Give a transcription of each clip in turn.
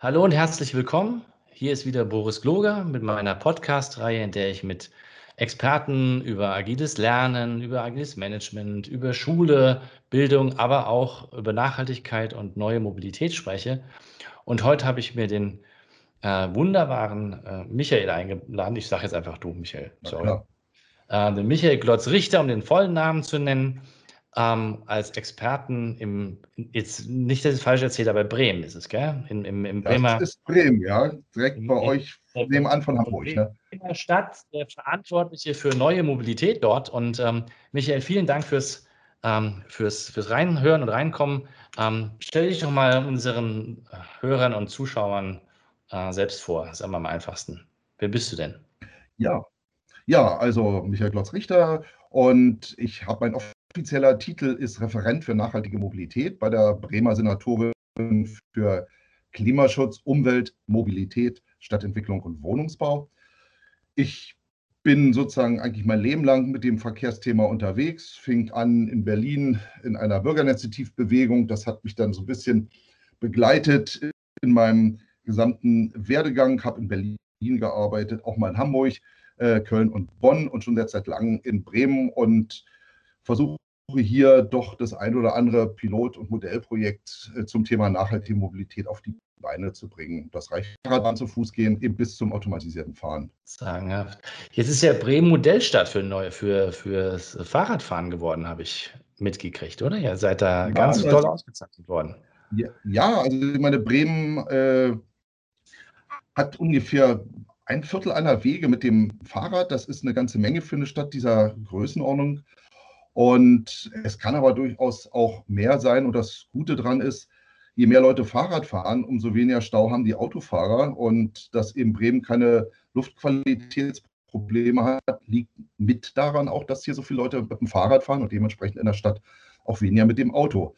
Hallo und herzlich willkommen. Hier ist wieder Boris Gloger mit meiner Podcast-Reihe, in der ich mit Experten über agiles Lernen, über agiles Management, über Schule, Bildung, aber auch über Nachhaltigkeit und neue Mobilität spreche. Und heute habe ich mir den äh, wunderbaren äh, Michael eingeladen. Ich sage jetzt einfach du, Michael. Sorry. Äh, den Michael Glotz-Richter, um den vollen Namen zu nennen ähm, als Experten im, jetzt nicht, dass ich falsch erzähle, aber Bremen ist es, gell? In, im, im Bremer, das ist Bremen, ja. Direkt bei in, euch nebenan von Hamburg. Ne? In der Stadt der Verantwortliche für neue Mobilität dort. Und ähm, Michael, vielen Dank fürs, ähm, fürs, fürs Reinhören und Reinkommen. Ähm, stell dich doch mal unseren Hörern und Zuschauern äh, selbst vor. Das ist immer am einfachsten. Wer bist du denn? Ja, ja, also Michael Glotz-Richter und ich habe mein offizieller Titel ist Referent für nachhaltige Mobilität bei der Bremer Senatorin für Klimaschutz, Umwelt, Mobilität, Stadtentwicklung und Wohnungsbau. Ich bin sozusagen eigentlich mein Leben lang mit dem Verkehrsthema unterwegs, fing an in Berlin in einer Bürgerinitiativbewegung. Das hat mich dann so ein bisschen begleitet in meinem gesamten Werdegang, habe in Berlin gearbeitet, auch mal in Hamburg, äh, Köln und Bonn und schon derzeit lang in Bremen und versuche hier doch das ein oder andere Pilot- und Modellprojekt äh, zum Thema nachhaltige Mobilität auf die Beine zu bringen. Das reicht Radbahn zu Fuß gehen, eben bis zum automatisierten Fahren. Sagenhaft. Jetzt ist ja Bremen Modellstadt für, neue, für, für Fahrradfahren geworden, habe ich mitgekriegt, oder? Ja, seid da ja, ganz toll ausgezeichnet worden. Ja, ja, also ich meine, Bremen äh, hat ungefähr ein Viertel einer Wege mit dem Fahrrad. Das ist eine ganze Menge für eine Stadt dieser Größenordnung. Und es kann aber durchaus auch mehr sein. Und das Gute daran ist, je mehr Leute Fahrrad fahren, umso weniger Stau haben die Autofahrer. Und dass eben Bremen keine Luftqualitätsprobleme hat, liegt mit daran auch, dass hier so viele Leute mit dem Fahrrad fahren und dementsprechend in der Stadt auch weniger mit dem Auto.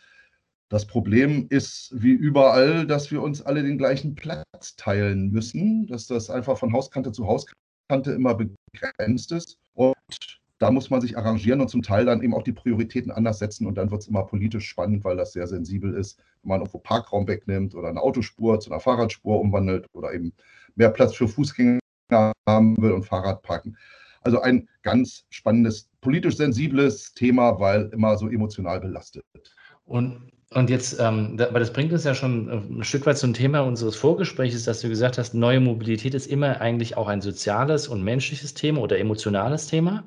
Das Problem ist wie überall, dass wir uns alle den gleichen Platz teilen müssen, dass das einfach von Hauskante zu Hauskante immer begrenzt ist. Und da muss man sich arrangieren und zum Teil dann eben auch die Prioritäten anders setzen und dann wird es immer politisch spannend, weil das sehr sensibel ist, wenn man irgendwo Parkraum wegnimmt oder eine Autospur zu einer Fahrradspur umwandelt oder eben mehr Platz für Fußgänger haben will und Fahrrad parken. Also ein ganz spannendes, politisch sensibles Thema, weil immer so emotional belastet. Und und jetzt, ähm, aber das bringt uns ja schon äh, ein Stück weit zum Thema unseres Vorgesprächs, dass du gesagt hast, neue Mobilität ist immer eigentlich auch ein soziales und menschliches Thema oder emotionales Thema.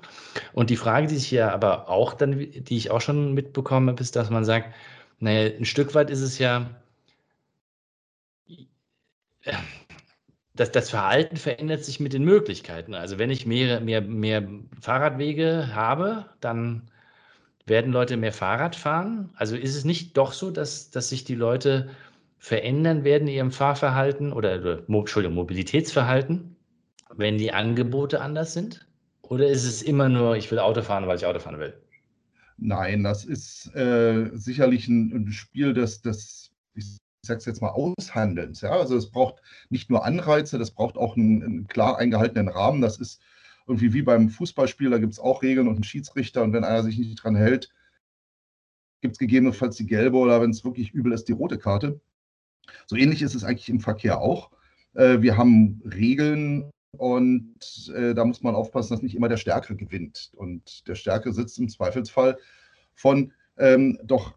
Und die Frage, die ich hier aber auch dann, die ich auch schon mitbekommen habe, ist, dass man sagt, naja, ein Stück weit ist es ja, äh, das, das Verhalten verändert sich mit den Möglichkeiten. Also wenn ich mehr, mehr, mehr Fahrradwege habe, dann werden Leute mehr Fahrrad fahren? Also ist es nicht doch so, dass, dass sich die Leute verändern werden in ihrem Fahrverhalten oder, Entschuldigung, Mobilitätsverhalten, wenn die Angebote anders sind? Oder ist es immer nur, ich will Auto fahren, weil ich Auto fahren will? Nein, das ist äh, sicherlich ein, ein, Spiel des, des ich sage es jetzt mal, Aushandelns. Ja? Also es braucht nicht nur Anreize, das braucht auch einen, einen klar eingehaltenen Rahmen. Das ist irgendwie wie beim Fußballspiel, da gibt es auch Regeln und einen Schiedsrichter und wenn einer sich nicht dran hält, gibt es gegebenenfalls die gelbe oder wenn es wirklich übel ist, die rote Karte. So ähnlich ist es eigentlich im Verkehr auch. Äh, wir haben Regeln und äh, da muss man aufpassen, dass nicht immer der Stärkere gewinnt. Und der Stärkere sitzt im Zweifelsfall von ähm, doch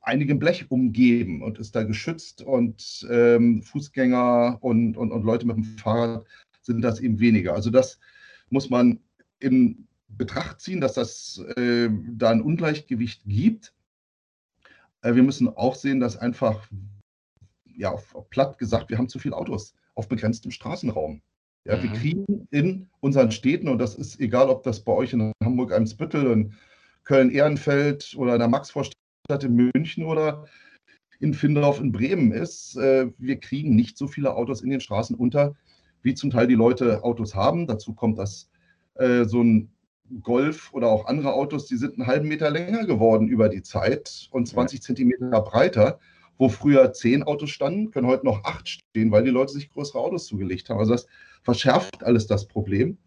einigem Blech umgeben und ist da geschützt und ähm, Fußgänger und, und, und Leute mit dem Fahrrad sind das eben weniger. Also das muss man in Betracht ziehen, dass das äh, da ein Ungleichgewicht gibt. Äh, wir müssen auch sehen, dass einfach, ja, auf, auf, platt gesagt, wir haben zu viele Autos auf begrenztem Straßenraum. Ja, mhm. Wir kriegen in unseren Städten, und das ist egal, ob das bei euch in Hamburg-Eimsbüttel, in Köln-Ehrenfeld oder in der Maxvorstadt in München oder in Findorf in Bremen ist. Äh, wir kriegen nicht so viele Autos in den Straßen unter, wie zum Teil die Leute Autos haben. Dazu kommt, dass äh, so ein Golf oder auch andere Autos, die sind einen halben Meter länger geworden über die Zeit und 20 Zentimeter breiter. Wo früher zehn Autos standen, können heute noch acht stehen, weil die Leute sich größere Autos zugelegt haben. Also das verschärft alles das Problem.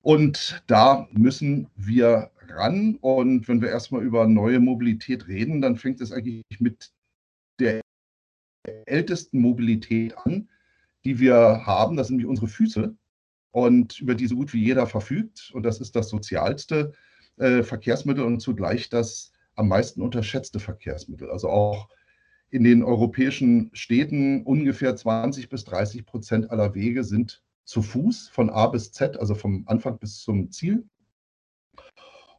Und da müssen wir ran. Und wenn wir erstmal über neue Mobilität reden, dann fängt es eigentlich mit der ältesten Mobilität an, die wir haben. Das sind nämlich unsere Füße und über die so gut wie jeder verfügt. Und das ist das sozialste äh, Verkehrsmittel und zugleich das am meisten unterschätzte Verkehrsmittel. Also auch in den europäischen Städten ungefähr 20 bis 30 Prozent aller Wege sind zu Fuß von A bis Z, also vom Anfang bis zum Ziel.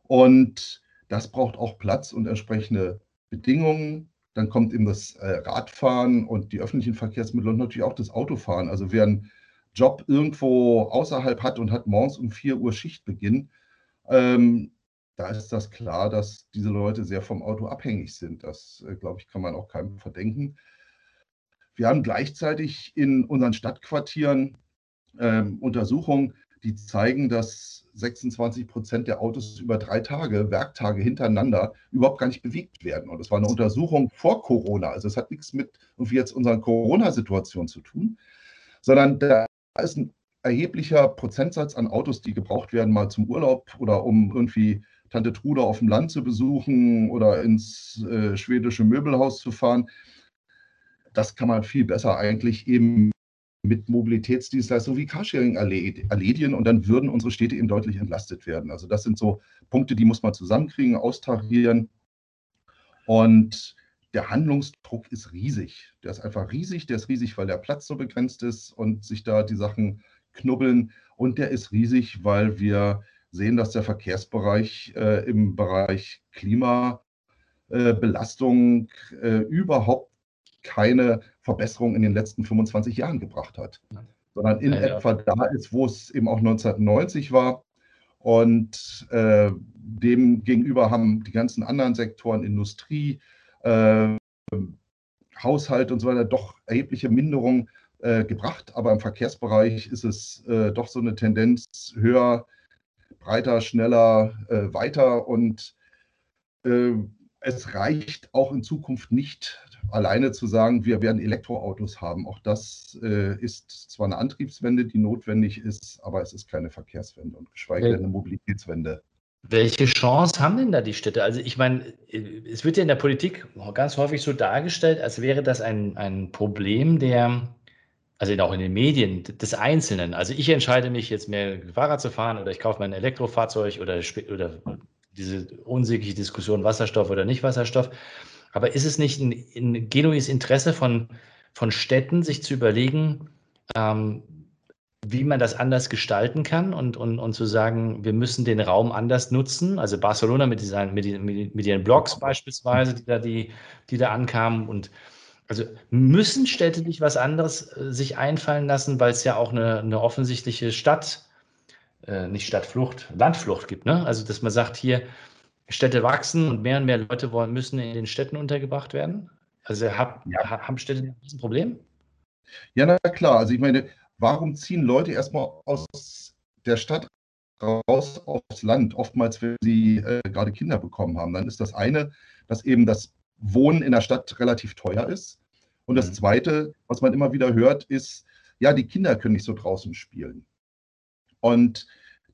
Und das braucht auch Platz und entsprechende Bedingungen. Dann kommt eben das äh, Radfahren und die öffentlichen Verkehrsmittel und natürlich auch das Autofahren. Also wer einen Job irgendwo außerhalb hat und hat morgens um 4 Uhr Schichtbeginn, ähm, da ist das klar, dass diese Leute sehr vom Auto abhängig sind. Das, äh, glaube ich, kann man auch keinem verdenken. Wir haben gleichzeitig in unseren Stadtquartieren ähm, Untersuchungen, die zeigen, dass 26 Prozent der Autos über drei Tage, Werktage hintereinander überhaupt gar nicht bewegt werden. Und das war eine Untersuchung vor Corona. Also es hat nichts mit irgendwie jetzt unserer Corona-Situation zu tun, sondern da ist ein erheblicher Prozentsatz an Autos, die gebraucht werden, mal zum Urlaub oder um irgendwie Tante Trude auf dem Land zu besuchen oder ins äh, schwedische Möbelhaus zu fahren. Das kann man viel besser eigentlich eben mit Mobilitätsdienstleistungen wie Carsharing erledigen und dann würden unsere Städte eben deutlich entlastet werden. Also das sind so Punkte, die muss man zusammenkriegen, austarieren. Und der Handlungsdruck ist riesig. Der ist einfach riesig. Der ist riesig, weil der Platz so begrenzt ist und sich da die Sachen knubbeln. Und der ist riesig, weil wir sehen, dass der Verkehrsbereich äh, im Bereich Klimabelastung äh, äh, überhaupt keine Verbesserung in den letzten 25 Jahren gebracht hat, sondern in ja, etwa ja. da ist, wo es eben auch 1990 war. Und äh, dem gegenüber haben die ganzen anderen Sektoren, Industrie, äh, Haushalt und so weiter, doch erhebliche Minderungen äh, gebracht. Aber im Verkehrsbereich ist es äh, doch so eine Tendenz höher, breiter, schneller, äh, weiter. Und äh, es reicht auch in Zukunft nicht, alleine zu sagen, wir werden Elektroautos haben. Auch das äh, ist zwar eine Antriebswende, die notwendig ist, aber es ist keine Verkehrswende und geschweige denn eine Mobilitätswende. Welche Chance haben denn da die Städte? Also ich meine, es wird ja in der Politik ganz häufig so dargestellt, als wäre das ein, ein Problem der, also auch in den Medien, des Einzelnen. Also ich entscheide mich jetzt mehr Fahrrad zu fahren oder ich kaufe mein Elektrofahrzeug oder, oder diese unsägliche Diskussion Wasserstoff oder nicht Wasserstoff. Aber ist es nicht ein, ein genuines Interesse von, von Städten, sich zu überlegen, ähm, wie man das anders gestalten kann und, und, und zu sagen, wir müssen den Raum anders nutzen. Also Barcelona mit, dieser, mit, mit ihren Blogs beispielsweise, die da, die, die da ankamen. Und also müssen Städte nicht was anderes äh, sich einfallen lassen, weil es ja auch eine, eine offensichtliche Stadt, äh, nicht Stadtflucht, Landflucht gibt. Ne? Also dass man sagt, hier, Städte wachsen und mehr und mehr Leute wollen, müssen in den Städten untergebracht werden. Also hab, ja. haben Städte ein Problem? Ja, na klar. Also ich meine, warum ziehen Leute erstmal aus der Stadt raus aufs Land, oftmals, wenn sie äh, gerade Kinder bekommen haben? Dann ist das eine, dass eben das Wohnen in der Stadt relativ teuer ist. Und das mhm. zweite, was man immer wieder hört, ist, ja, die Kinder können nicht so draußen spielen. Und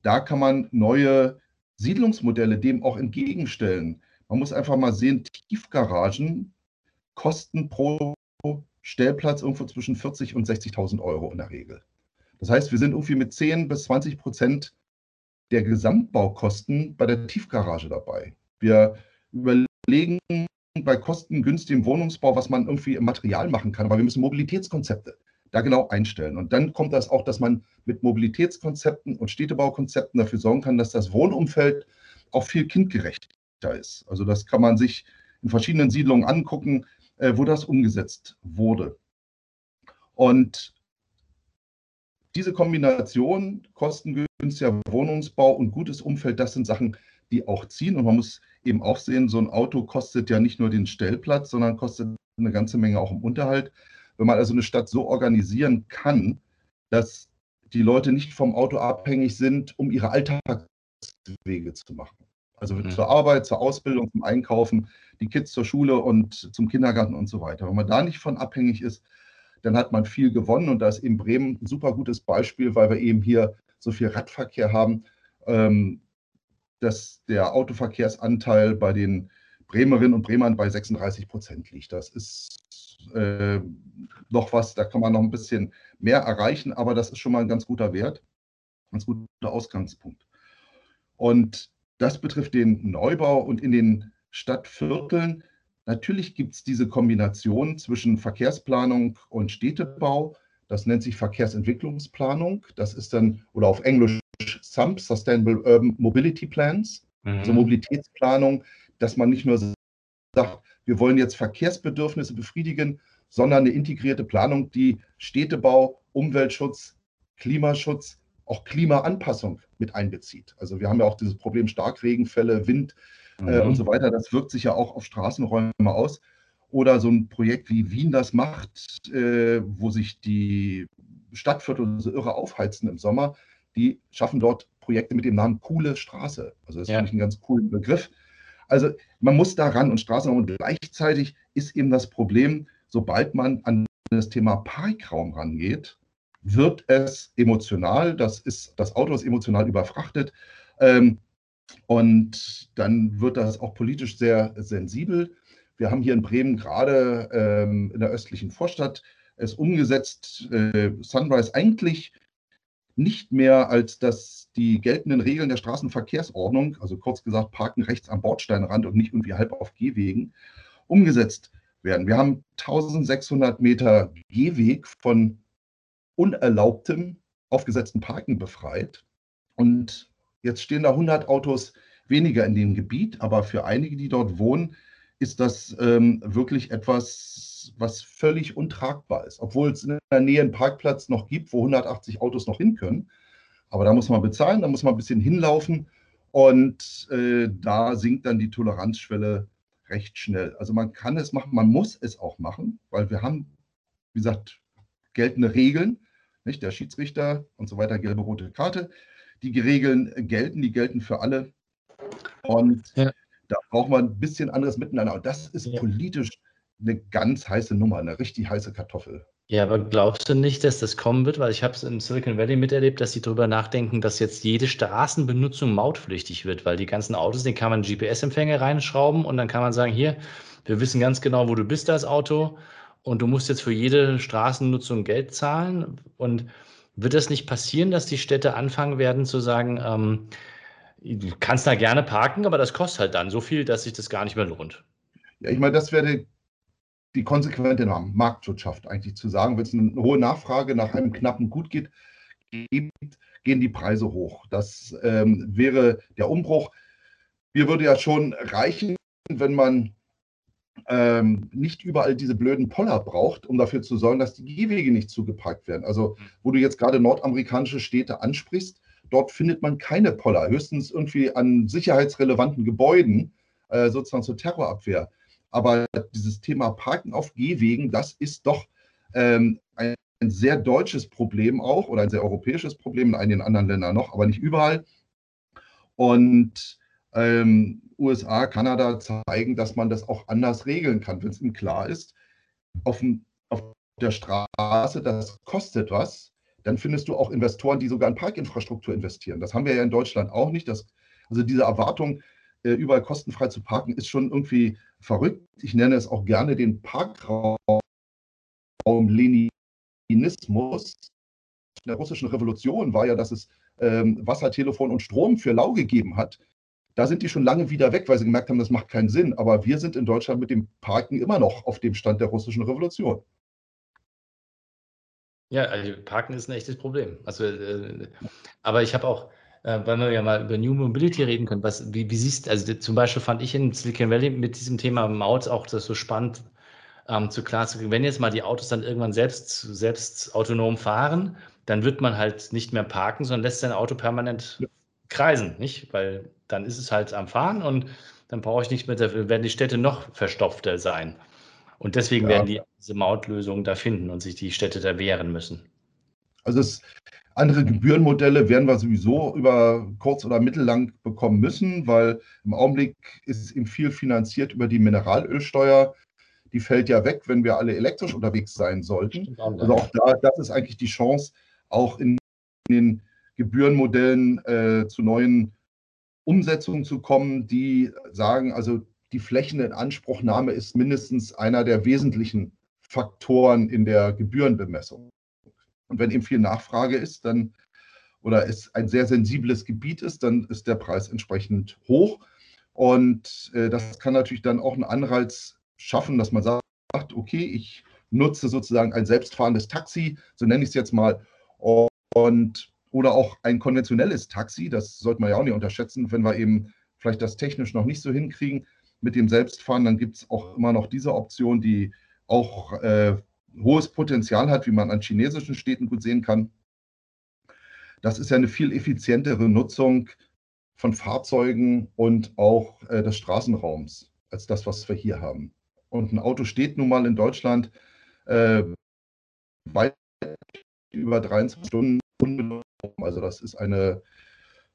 da kann man neue Siedlungsmodelle dem auch entgegenstellen. Man muss einfach mal sehen, Tiefgaragen kosten pro Stellplatz irgendwo zwischen 40 und 60.000 Euro in der Regel. Das heißt, wir sind irgendwie mit 10 bis 20 Prozent der Gesamtbaukosten bei der Tiefgarage dabei. Wir überlegen bei kostengünstigem Wohnungsbau, was man irgendwie im Material machen kann, aber wir müssen Mobilitätskonzepte da genau einstellen. Und dann kommt das auch, dass man mit Mobilitätskonzepten und Städtebaukonzepten dafür sorgen kann, dass das Wohnumfeld auch viel kindgerechter ist. Also das kann man sich in verschiedenen Siedlungen angucken. Äh, wo das umgesetzt wurde. Und diese Kombination kostengünstiger Wohnungsbau und gutes Umfeld, das sind Sachen, die auch ziehen. Und man muss eben auch sehen, so ein Auto kostet ja nicht nur den Stellplatz, sondern kostet eine ganze Menge auch im Unterhalt. Wenn man also eine Stadt so organisieren kann, dass die Leute nicht vom Auto abhängig sind, um ihre Alltagswege zu machen. Also mhm. zur Arbeit, zur Ausbildung, zum Einkaufen, die Kids zur Schule und zum Kindergarten und so weiter. Wenn man da nicht von abhängig ist, dann hat man viel gewonnen. Und da ist eben Bremen ein super gutes Beispiel, weil wir eben hier so viel Radverkehr haben, ähm, dass der Autoverkehrsanteil bei den Bremerinnen und Bremern bei 36 Prozent liegt. Das ist äh, noch was, da kann man noch ein bisschen mehr erreichen, aber das ist schon mal ein ganz guter Wert, ein ganz guter Ausgangspunkt. Und das betrifft den Neubau und in den Stadtvierteln Natürlich gibt es diese Kombination zwischen Verkehrsplanung und Städtebau. Das nennt sich Verkehrsentwicklungsplanung. Das ist dann, oder auf Englisch SUMP, Sustainable Urban Mobility Plans, also mhm. also Mobilitätsplanung, dass man nicht nur sagt, wir wollen jetzt Verkehrsbedürfnisse befriedigen, sondern eine integrierte Planung, die Städtebau, Umweltschutz, Klimaschutz, auch Klimaanpassung mit einbezieht. Also wir haben ja auch dieses Problem Starkregenfälle, Wind, mhm. äh, und so weiter. Das wirkt sich ja auch auf Straßenräume aus. Oder so ein Projekt wie Wien das macht, äh, wo sich die Stadtviertel so irre aufheizen im Sommer, die schaffen dort Projekte mit dem Namen Coole Straße. Also das ja. finde ich einen ganz coolen Begriff. Also man muss da ran und Straßenraum und gleichzeitig ist eben das Problem, sobald man an das Thema Parkraum rangeht, wird es emotional, das ist, das Auto ist emotional überfrachtet. Ähm, und dann wird das auch politisch sehr sensibel. Wir haben hier in Bremen gerade ähm, in der östlichen Vorstadt es umgesetzt, äh, Sunrise eigentlich nicht mehr als dass die geltenden Regeln der Straßenverkehrsordnung, also kurz gesagt Parken rechts am Bordsteinrand und nicht irgendwie halb auf Gehwegen, umgesetzt werden. Wir haben 1600 Meter Gehweg von unerlaubtem aufgesetzten Parken befreit und Jetzt stehen da 100 Autos weniger in dem Gebiet, aber für einige, die dort wohnen, ist das ähm, wirklich etwas, was völlig untragbar ist. Obwohl es in der Nähe einen Parkplatz noch gibt, wo 180 Autos noch hin können. Aber da muss man bezahlen, da muss man ein bisschen hinlaufen und äh, da sinkt dann die Toleranzschwelle recht schnell. Also man kann es machen, man muss es auch machen, weil wir haben, wie gesagt, geltende Regeln. Nicht? Der Schiedsrichter und so weiter, gelbe, rote Karte die Regeln gelten, die gelten für alle. Und ja. da braucht man ein bisschen anderes Miteinander. Und das ist ja. politisch eine ganz heiße Nummer, eine richtig heiße Kartoffel. Ja, aber glaubst du nicht, dass das kommen wird? Weil ich habe es im Silicon Valley miterlebt, dass sie darüber nachdenken, dass jetzt jede Straßenbenutzung mautpflichtig wird, weil die ganzen Autos, den kann man GPS-Empfänger reinschrauben und dann kann man sagen, hier, wir wissen ganz genau, wo du bist als Auto und du musst jetzt für jede Straßennutzung Geld zahlen und wird es nicht passieren, dass die Städte anfangen werden zu sagen, ähm, du kannst da gerne parken, aber das kostet halt dann so viel, dass sich das gar nicht mehr lohnt? Ja, ich meine, das wäre die konsequente Marktwirtschaft eigentlich zu sagen, wenn es eine hohe Nachfrage nach einem knappen Gut gibt, gehen die Preise hoch. Das ähm, wäre der Umbruch. Mir würde ja schon reichen, wenn man ähm, nicht überall diese blöden Poller braucht, um dafür zu sorgen, dass die Gehwege nicht zugeparkt werden. Also, wo du jetzt gerade nordamerikanische Städte ansprichst, dort findet man keine Poller, höchstens irgendwie an sicherheitsrelevanten Gebäuden, äh, sozusagen zur Terrorabwehr. Aber dieses Thema Parken auf Gehwegen, das ist doch ähm, ein, ein sehr deutsches Problem auch oder ein sehr europäisches Problem in einigen anderen Ländern noch, aber nicht überall. Und ähm, USA, Kanada zeigen, dass man das auch anders regeln kann, wenn es ihm klar ist, auf, auf der Straße, das kostet was, dann findest du auch Investoren, die sogar in Parkinfrastruktur investieren. Das haben wir ja in Deutschland auch nicht. Das, also diese Erwartung, überall kostenfrei zu parken, ist schon irgendwie verrückt. Ich nenne es auch gerne den Parkraum Leninismus. In der russischen Revolution war ja, dass es ähm, Wasser, Telefon und Strom für lau gegeben hat. Da sind die schon lange wieder weg, weil sie gemerkt haben, das macht keinen Sinn. Aber wir sind in Deutschland mit dem Parken immer noch auf dem Stand der russischen Revolution. Ja, also Parken ist ein echtes Problem. Also, äh, aber ich habe auch, äh, weil wir ja mal über New Mobility reden können, was, wie, wie siehst du, also zum Beispiel fand ich in Silicon Valley mit diesem Thema Maut auch das so spannend ähm, zu klar zu kriegen, wenn jetzt mal die Autos dann irgendwann selbst, selbst autonom fahren, dann wird man halt nicht mehr parken, sondern lässt sein Auto permanent ja. kreisen, nicht? Weil dann ist es halt am Fahren und dann brauche ich nicht mehr, werden die Städte noch verstopfter sein. Und deswegen ja. werden die diese Mautlösungen da finden und sich die Städte da wehren müssen. Also es, andere Gebührenmodelle werden wir sowieso über kurz oder mittellang bekommen müssen, weil im Augenblick ist eben viel finanziert über die Mineralölsteuer. Die fällt ja weg, wenn wir alle elektrisch unterwegs sein sollten. Also auch da, das ist eigentlich die Chance, auch in den Gebührenmodellen äh, zu neuen Umsetzungen zu kommen, die sagen, also die Flächeninanspruchnahme ist mindestens einer der wesentlichen Faktoren in der Gebührenbemessung. Und wenn eben viel Nachfrage ist, dann oder es ein sehr sensibles Gebiet ist, dann ist der Preis entsprechend hoch. Und äh, das kann natürlich dann auch einen Anreiz schaffen, dass man sagt, okay, ich nutze sozusagen ein selbstfahrendes Taxi, so nenne ich es jetzt mal, und oder auch ein konventionelles Taxi, das sollte man ja auch nicht unterschätzen, wenn wir eben vielleicht das technisch noch nicht so hinkriegen mit dem Selbstfahren, dann gibt es auch immer noch diese Option, die auch äh, hohes Potenzial hat, wie man an chinesischen Städten gut sehen kann. Das ist ja eine viel effizientere Nutzung von Fahrzeugen und auch äh, des Straßenraums als das, was wir hier haben. Und ein Auto steht nun mal in Deutschland äh, weit über 23 Stunden unbenutzt. Also das ist eine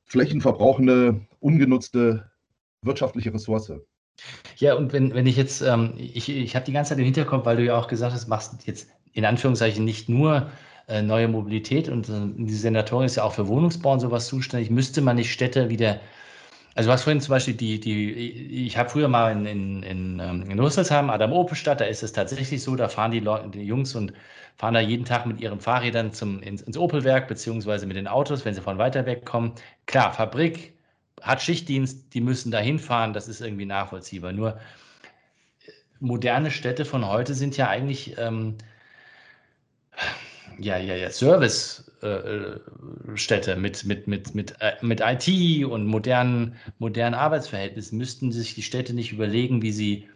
flächenverbrauchende, ungenutzte wirtschaftliche Ressource. Ja, und wenn, wenn ich jetzt, ähm, ich, ich habe die ganze Zeit im Hinterkopf, weil du ja auch gesagt hast, machst jetzt in Anführungszeichen nicht nur äh, neue Mobilität und äh, die Senatorin ist ja auch für Wohnungsbau und sowas zuständig, müsste man nicht Städte wieder, also hast vorhin zum Beispiel die, die ich habe früher mal in, in, in, ähm, in Rüsselsheim, Adam-Opel-Stadt, da ist es tatsächlich so, da fahren die, Leute, die Jungs und fahren da jeden Tag mit ihren Fahrrädern zum, ins, ins Opelwerk, beziehungsweise mit den Autos, wenn sie von weiter weg kommen. Klar, Fabrik, hat Schichtdienst, die müssen da hinfahren, das ist irgendwie nachvollziehbar. Nur äh, moderne Städte von heute sind ja eigentlich ähm, ja, ja, ja, Service-Städte äh, mit, mit, mit, mit, äh, mit IT und modernen, modernen Arbeitsverhältnissen. Müssten sich die Städte nicht überlegen, wie sie,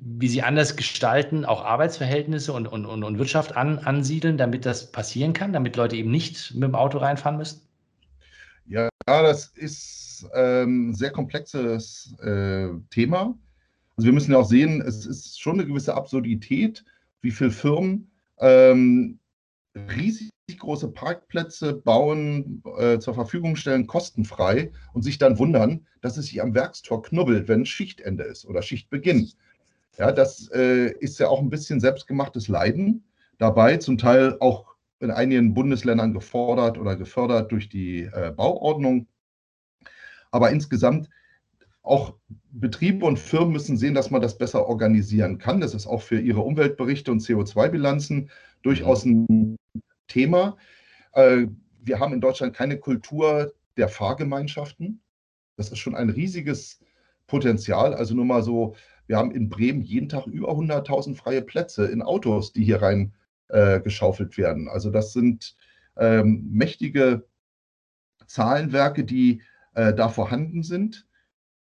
wie sie anders gestalten, auch Arbeitsverhältnisse und, und, und, und Wirtschaft an, ansiedeln, damit das passieren kann, damit Leute eben nicht mit dem Auto reinfahren müssen? Ja, das ist ähm, ein sehr komplexes äh, Thema. Also wir müssen ja auch sehen, es ist schon eine gewisse Absurdität, wie viele Firmen ähm, riesig große Parkplätze bauen, äh, zur Verfügung stellen, kostenfrei und sich dann wundern, dass es sich am Werkstor knubbelt, wenn Schichtende ist oder Schichtbeginn. Ja, das äh, ist ja auch ein bisschen selbstgemachtes Leiden dabei, zum Teil auch in einigen Bundesländern gefordert oder gefördert durch die äh, Bauordnung. Aber insgesamt auch Betriebe und Firmen müssen sehen, dass man das besser organisieren kann. Das ist auch für ihre Umweltberichte und CO2-Bilanzen durchaus ein Thema. Äh, wir haben in Deutschland keine Kultur der Fahrgemeinschaften. Das ist schon ein riesiges Potenzial. Also nur mal so, wir haben in Bremen jeden Tag über 100.000 freie Plätze in Autos, die hier rein äh, geschaufelt werden. Also das sind ähm, mächtige Zahlenwerke, die äh, da vorhanden sind.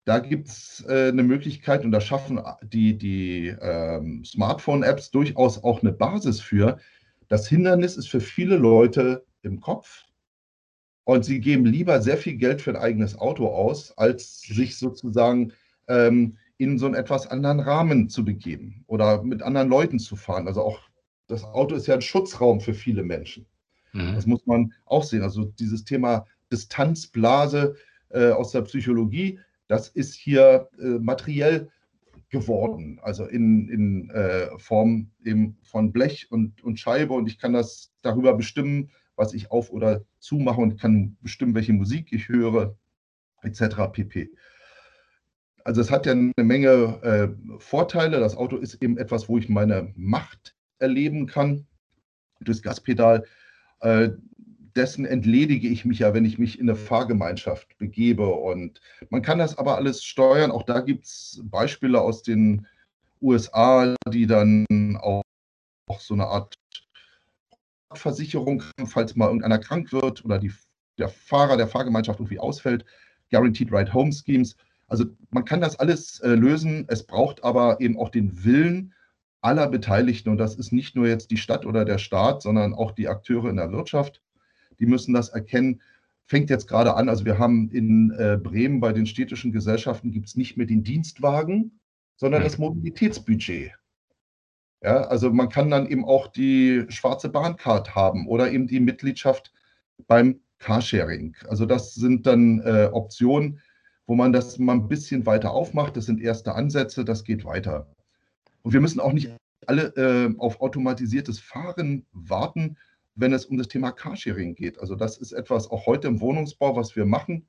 Da gibt es äh, eine Möglichkeit und da schaffen die, die ähm, Smartphone-Apps durchaus auch eine Basis für. Das Hindernis ist für viele Leute im Kopf und sie geben lieber sehr viel Geld für ein eigenes Auto aus, als sich sozusagen ähm, in so einen etwas anderen Rahmen zu begeben oder mit anderen Leuten zu fahren. Also auch das Auto ist ja ein Schutzraum für viele Menschen. Mhm. Das muss man auch sehen. Also dieses Thema Distanzblase äh, aus der Psychologie, das ist hier äh, materiell geworden, also in, in äh, Form eben von Blech und, und Scheibe und ich kann das darüber bestimmen, was ich auf oder zumache und kann bestimmen, welche Musik ich höre, etc. pp. Also es hat ja eine Menge äh, Vorteile. Das Auto ist eben etwas, wo ich meine Macht erleben kann, durchs Gaspedal, äh, dessen entledige ich mich ja, wenn ich mich in eine Fahrgemeinschaft begebe. Und man kann das aber alles steuern. Auch da gibt es Beispiele aus den USA, die dann auch, auch so eine Art Versicherung, falls mal irgendeiner krank wird oder die, der Fahrer der Fahrgemeinschaft irgendwie ausfällt, Guaranteed Ride Home Schemes. Also man kann das alles äh, lösen. Es braucht aber eben auch den Willen, aller Beteiligten, und das ist nicht nur jetzt die Stadt oder der Staat, sondern auch die Akteure in der Wirtschaft, die müssen das erkennen. Fängt jetzt gerade an, also wir haben in äh, Bremen bei den städtischen Gesellschaften gibt es nicht mehr den Dienstwagen, sondern das Mobilitätsbudget. Ja, also man kann dann eben auch die schwarze Bahncard haben oder eben die Mitgliedschaft beim Carsharing. Also das sind dann äh, Optionen, wo man das mal ein bisschen weiter aufmacht. Das sind erste Ansätze, das geht weiter. Und wir müssen auch nicht alle äh, auf automatisiertes Fahren warten, wenn es um das Thema Carsharing geht. Also das ist etwas auch heute im Wohnungsbau, was wir machen.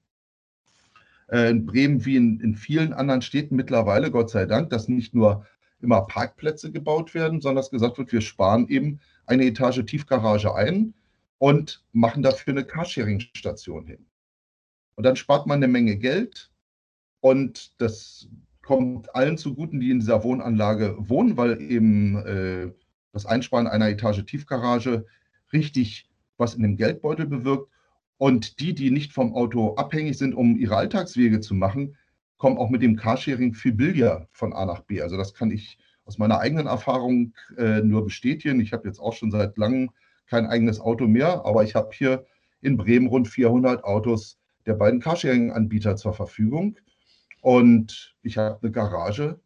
Äh, in Bremen wie in, in vielen anderen Städten mittlerweile, Gott sei Dank, dass nicht nur immer Parkplätze gebaut werden, sondern dass gesagt wird, wir sparen eben eine Etage Tiefgarage ein und machen dafür eine Carsharing-Station hin. Und dann spart man eine Menge Geld und das kommt allen zuguten, die in dieser Wohnanlage wohnen, weil eben äh, das Einsparen einer Etage Tiefgarage richtig was in dem Geldbeutel bewirkt. Und die, die nicht vom Auto abhängig sind, um ihre Alltagswege zu machen, kommen auch mit dem Carsharing viel billiger von A nach B. Also das kann ich aus meiner eigenen Erfahrung äh, nur bestätigen. Ich habe jetzt auch schon seit langem kein eigenes Auto mehr, aber ich habe hier in Bremen rund 400 Autos der beiden Carsharing-Anbieter zur Verfügung. Und ich habe eine Garage,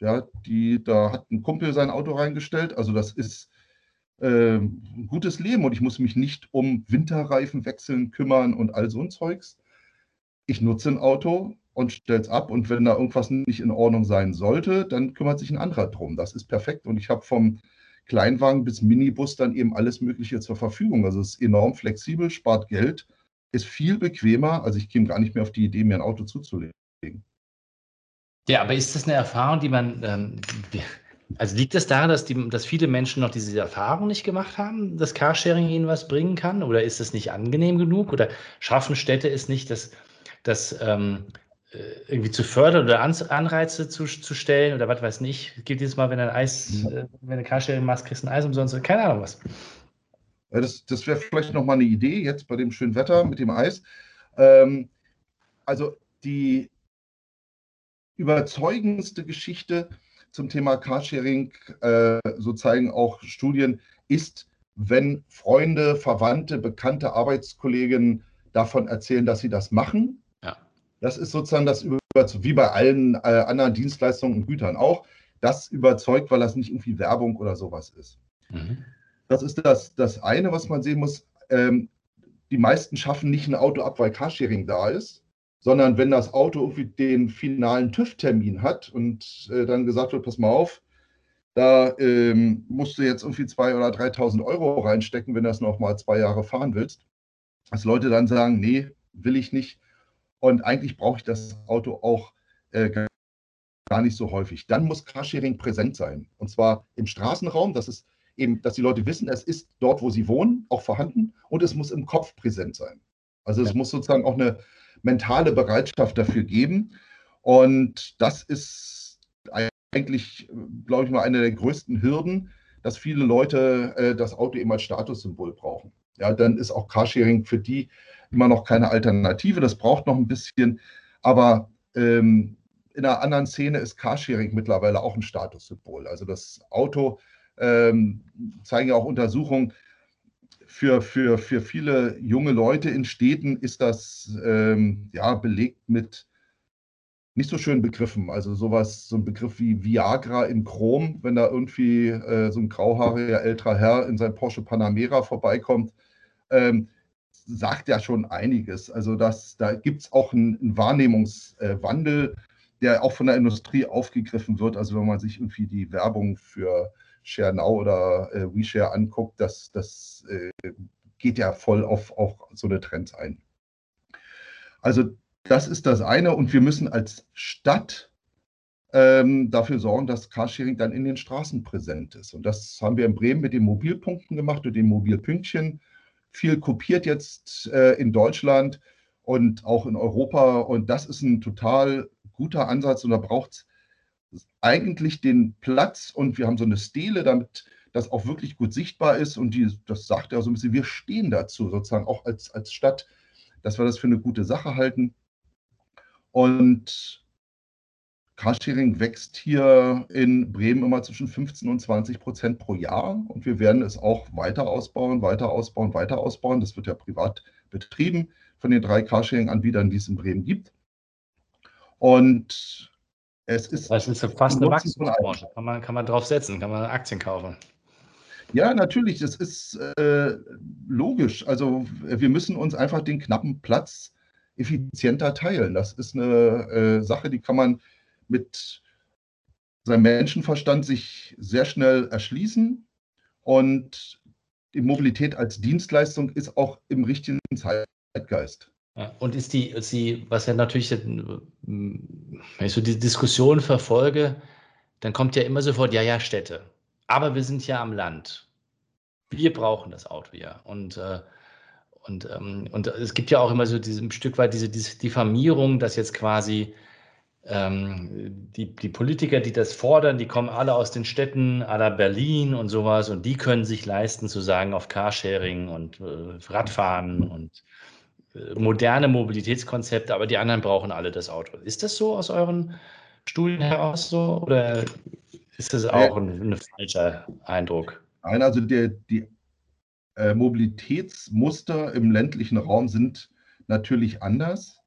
ja, die, da hat ein Kumpel sein Auto reingestellt. Also das ist äh, ein gutes Leben und ich muss mich nicht um Winterreifen wechseln kümmern und all so ein Zeugs. Ich nutze ein Auto und stelle es ab und wenn da irgendwas nicht in Ordnung sein sollte, dann kümmert sich ein anderer drum. Das ist perfekt und ich habe vom Kleinwagen bis Minibus dann eben alles Mögliche zur Verfügung. Also es ist enorm flexibel, spart Geld, ist viel bequemer. Also ich käme gar nicht mehr auf die Idee, mir ein Auto zuzulegen. Ja, aber ist das eine Erfahrung, die man, ähm, also liegt es das daran, dass, die, dass viele Menschen noch diese Erfahrung nicht gemacht haben, dass Carsharing ihnen was bringen kann? Oder ist es nicht angenehm genug? Oder schaffen Städte es nicht, dass, dass ähm, äh, irgendwie zu fördern oder Anreize zu, zu stellen oder was weiß nicht? Gibt jedes Mal, wenn ein Eis, äh, wenn du Carsharing machst, kriegst du ein Eis umsonst, keine Ahnung was. Das, das wäre vielleicht nochmal eine Idee jetzt bei dem schönen Wetter mit dem Eis. Ähm, also die überzeugendste Geschichte zum Thema Carsharing, äh, so zeigen auch Studien, ist, wenn Freunde, Verwandte, bekannte Arbeitskollegen davon erzählen, dass sie das machen. Ja. Das ist sozusagen das, wie bei allen äh, anderen Dienstleistungen und Gütern auch, das überzeugt, weil das nicht irgendwie Werbung oder sowas ist. Mhm. Das ist das, das eine, was man sehen muss. Ähm, die meisten schaffen nicht ein Auto ab, weil Carsharing da ist sondern wenn das Auto irgendwie den finalen TÜV-Termin hat und äh, dann gesagt wird, pass mal auf, da ähm, musst du jetzt irgendwie 2.000 oder 3.000 Euro reinstecken, wenn du das noch mal zwei Jahre fahren willst, dass Leute dann sagen, nee, will ich nicht. Und eigentlich brauche ich das Auto auch äh, gar nicht so häufig. Dann muss Carsharing präsent sein. Und zwar im Straßenraum, das ist eben, dass die Leute wissen, es ist dort, wo sie wohnen, auch vorhanden und es muss im Kopf präsent sein. Also es muss sozusagen auch eine, mentale Bereitschaft dafür geben. Und das ist eigentlich, glaube ich mal, eine der größten Hürden, dass viele Leute äh, das Auto eben als Statussymbol brauchen. Ja, dann ist auch Carsharing für die immer noch keine Alternative. Das braucht noch ein bisschen. Aber ähm, in einer anderen Szene ist Carsharing mittlerweile auch ein Statussymbol. Also das Auto ähm, zeigen ja auch Untersuchungen, für, für, für viele junge Leute in Städten ist das ähm, ja belegt mit nicht so schönen Begriffen. Also sowas, so ein Begriff wie Viagra in Chrom, wenn da irgendwie äh, so ein grauhaariger älterer Herr in sein Porsche Panamera vorbeikommt, ähm, sagt ja schon einiges. Also das, da gibt es auch einen, einen Wahrnehmungswandel, der auch von der Industrie aufgegriffen wird. Also wenn man sich irgendwie die Werbung für ShareNow oder äh, WeShare anguckt, das, das äh, geht ja voll auf, auf so eine Trends ein. Also das ist das eine und wir müssen als Stadt ähm, dafür sorgen, dass Carsharing dann in den Straßen präsent ist. Und das haben wir in Bremen mit den Mobilpunkten gemacht und den Mobilpünktchen. Viel kopiert jetzt äh, in Deutschland und auch in Europa. Und das ist ein total guter Ansatz und da braucht es eigentlich den Platz und wir haben so eine Stele, damit das auch wirklich gut sichtbar ist. Und die, das sagt er so ein bisschen, wir stehen dazu, sozusagen auch als, als Stadt, dass wir das für eine gute Sache halten. Und Carsharing wächst hier in Bremen immer zwischen 15 und 20 Prozent pro Jahr. Und wir werden es auch weiter ausbauen, weiter ausbauen, weiter ausbauen. Das wird ja privat betrieben von den drei Carsharing-Anbietern, die es in Bremen gibt. Und Es ist, das ist fast eine Wachstumsbranche. Kann man, kann man drauf setzen, kann man Aktien kaufen. Ja, natürlich, das ist äh, logisch. Also wir müssen uns einfach den knappen Platz effizienter teilen. Das ist eine äh, Sache, die kann man mit seinem Menschenverstand sich sehr schnell erschließen. Und die Mobilität als Dienstleistung ist auch im richtigen Zeitgeist. Und ist die, ist die, was ja natürlich, wenn ich so die Diskussion verfolge, dann kommt ja immer sofort, ja, ja, Städte. Aber wir sind ja am Land. Wir brauchen das Auto ja. Und, äh, und, ähm, und es gibt ja auch immer so ein Stück weit diese, diese Diffamierung, dass jetzt quasi ähm, die, die Politiker, die das fordern, die kommen alle aus den Städten, aller Berlin und sowas, und die können sich leisten zu sagen auf Carsharing und äh, Radfahren und äh, moderne Mobilitätskonzepte, aber die anderen brauchen alle das Auto. Ist das so aus euren Studien heraus so oder ist das auch ein, ein falscher Eindruck? Nein, also der, die äh, Mobilitätsmuster im ländlichen Raum sind natürlich anders.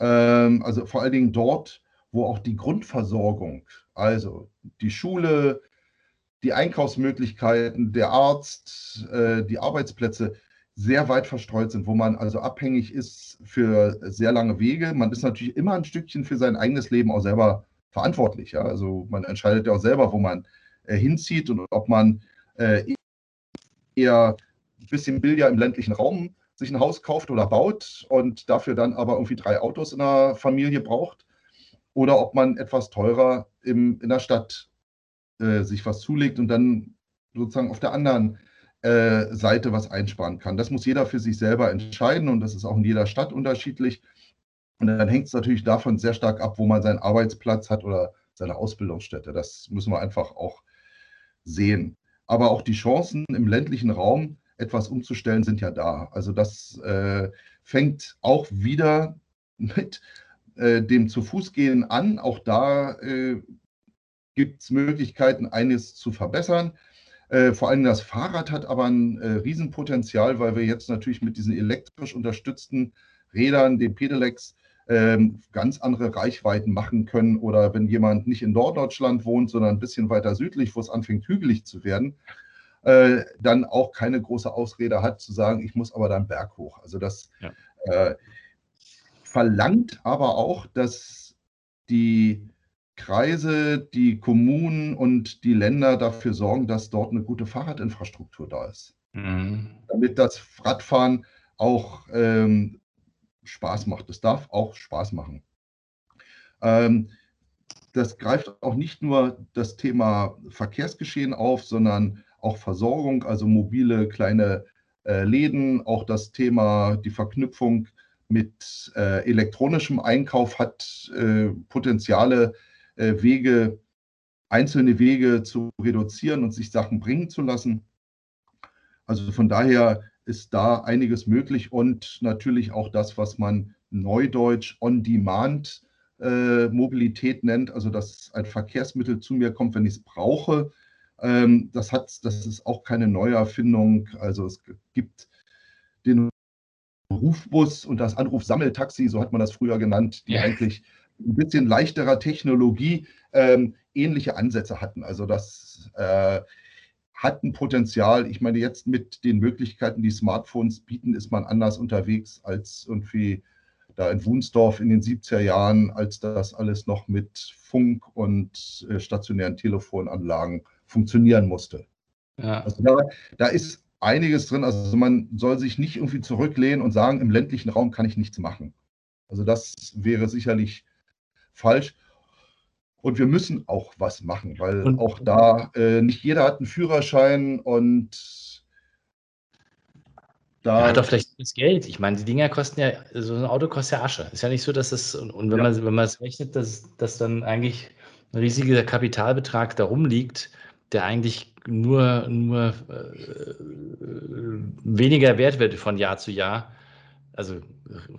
Ähm, also vor allen Dingen dort, wo auch die Grundversorgung, also die Schule, die Einkaufsmöglichkeiten, der Arzt, äh, die Arbeitsplätze sehr weit verstreut sind, wo man also abhängig ist für sehr lange Wege. Man ist natürlich immer ein Stückchen für sein eigenes Leben auch selber verantwortlich. Ja? Also man entscheidet ja auch selber, wo man äh, hinzieht und ob man äh, eher ein bisschen billiger im ländlichen Raum sich ein Haus kauft oder baut und dafür dann aber irgendwie drei Autos in der Familie braucht oder ob man etwas teurer im, in der Stadt äh, sich was zulegt und dann sozusagen auf der anderen äh, Seite was einsparen kann. Das muss jeder für sich selber entscheiden und das ist auch in jeder Stadt unterschiedlich. Und dann hängt es natürlich davon sehr stark ab, wo man seinen Arbeitsplatz hat oder seine Ausbildungsstätte. Das müssen wir einfach auch sehen. Aber auch die Chancen im ländlichen Raum, etwas umzustellen, sind ja da. Also das äh, fängt auch wieder mit äh, dem zu Fuß gehen an. Auch da äh, gibt es Möglichkeiten, eines zu verbessern. Äh, vor allem das Fahrrad hat aber ein äh, Riesenpotenzial, weil wir jetzt natürlich mit diesen elektrisch unterstützten Rädern, den Pedelecs, ähm, ganz andere Reichweiten machen können. Oder wenn jemand nicht in Norddeutschland wohnt, sondern ein bisschen weiter südlich, wo es anfängt hügelig zu werden, äh, dann auch keine große Ausrede hat zu sagen, ich muss aber dann Berg hoch. Also das ja. äh, verlangt aber auch, dass die Kreise, die Kommunen und die Länder dafür sorgen, dass dort eine gute Fahrradinfrastruktur da ist. Mhm. Damit das Radfahren auch ähm, Spaß macht. Es darf auch Spaß machen. Ähm, das greift auch nicht nur das Thema Verkehrsgeschehen auf, sondern auch Versorgung, also mobile kleine äh, Läden, auch das Thema, die Verknüpfung mit äh, elektronischem Einkauf hat äh, Potenziale, äh, Wege, einzelne Wege zu reduzieren und sich Sachen bringen zu lassen. Also von daher ist da einiges möglich und natürlich auch das, was man neudeutsch On-Demand äh, Mobilität nennt, also dass ein Verkehrsmittel zu mir kommt, wenn ich es brauche. Ähm, das, hat, das ist auch keine Neuerfindung. Also es gibt den Rufbus und das Anrufsammeltaxi, so hat man das früher genannt, die ja. eigentlich ein bisschen leichterer Technologie ähm, ähnliche Ansätze hatten. Also das äh, hat ein Potenzial. Ich meine, jetzt mit den Möglichkeiten, die Smartphones bieten, ist man anders unterwegs als irgendwie da in Wunsdorf in den 70er Jahren, als das alles noch mit Funk und äh, stationären Telefonanlagen funktionieren musste. Ja. Also da, da ist einiges drin. Also man soll sich nicht irgendwie zurücklehnen und sagen, im ländlichen Raum kann ich nichts machen. Also das wäre sicherlich falsch. Und wir müssen auch was machen, weil und, auch da äh, nicht jeder hat einen Führerschein und da. Ja, hat doch vielleicht das Geld. Ich meine, die Dinger kosten ja, so ein Auto kostet ja Asche. Ist ja nicht so, dass es, und, und wenn, ja. man, wenn man es rechnet, dass, dass dann eigentlich ein riesiger Kapitalbetrag da rumliegt, der eigentlich nur, nur äh, weniger wert wird von Jahr zu Jahr. Also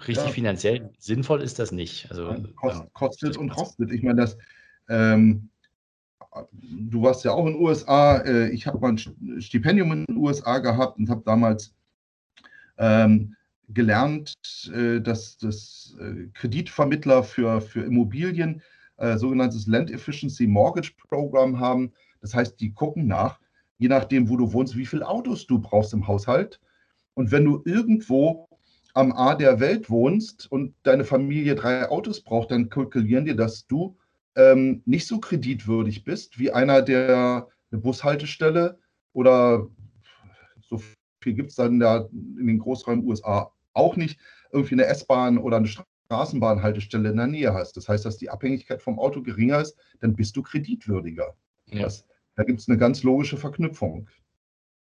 richtig ja. finanziell sinnvoll ist das nicht. Also, Kost, kostet und kostet. Ich meine, das, ähm, du warst ja auch in den USA. Äh, ich habe mal ein Stipendium in den USA gehabt und habe damals ähm, gelernt, äh, dass das äh, Kreditvermittler für, für Immobilien äh, sogenanntes Land Efficiency Mortgage Program haben. Das heißt, die gucken nach, je nachdem, wo du wohnst, wie viele Autos du brauchst im Haushalt. Und wenn du irgendwo am A der Welt wohnst und deine Familie drei Autos braucht, dann kalkulieren dir, dass du ähm, nicht so kreditwürdig bist wie einer, der eine Bushaltestelle oder so viel gibt es dann da in den Großräumen USA auch nicht, irgendwie eine S-Bahn oder eine Straßenbahnhaltestelle in der Nähe hast. Das heißt, dass die Abhängigkeit vom Auto geringer ist, dann bist du kreditwürdiger. Ja. Das, da gibt es eine ganz logische Verknüpfung.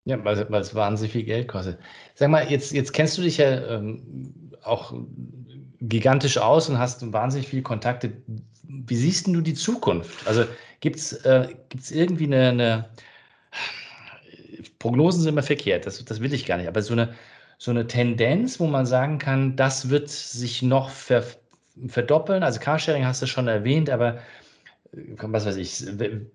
Ja, weil, es wahnsinnig viel Geld kostet. Sag mal, jetzt, jetzt kennst du dich ja ähm, auch gigantisch aus und hast wahnsinnig viele Kontakte. Wie siehst du die Zukunft? Also gibt es äh, irgendwie eine, eine, Prognosen sind immer verkehrt, das, das will ich gar nicht, aber so eine, so eine Tendenz, wo man sagen kann, das wird sich noch ver, verdoppeln. Also Carsharing hast du schon erwähnt, aber was weiß ich,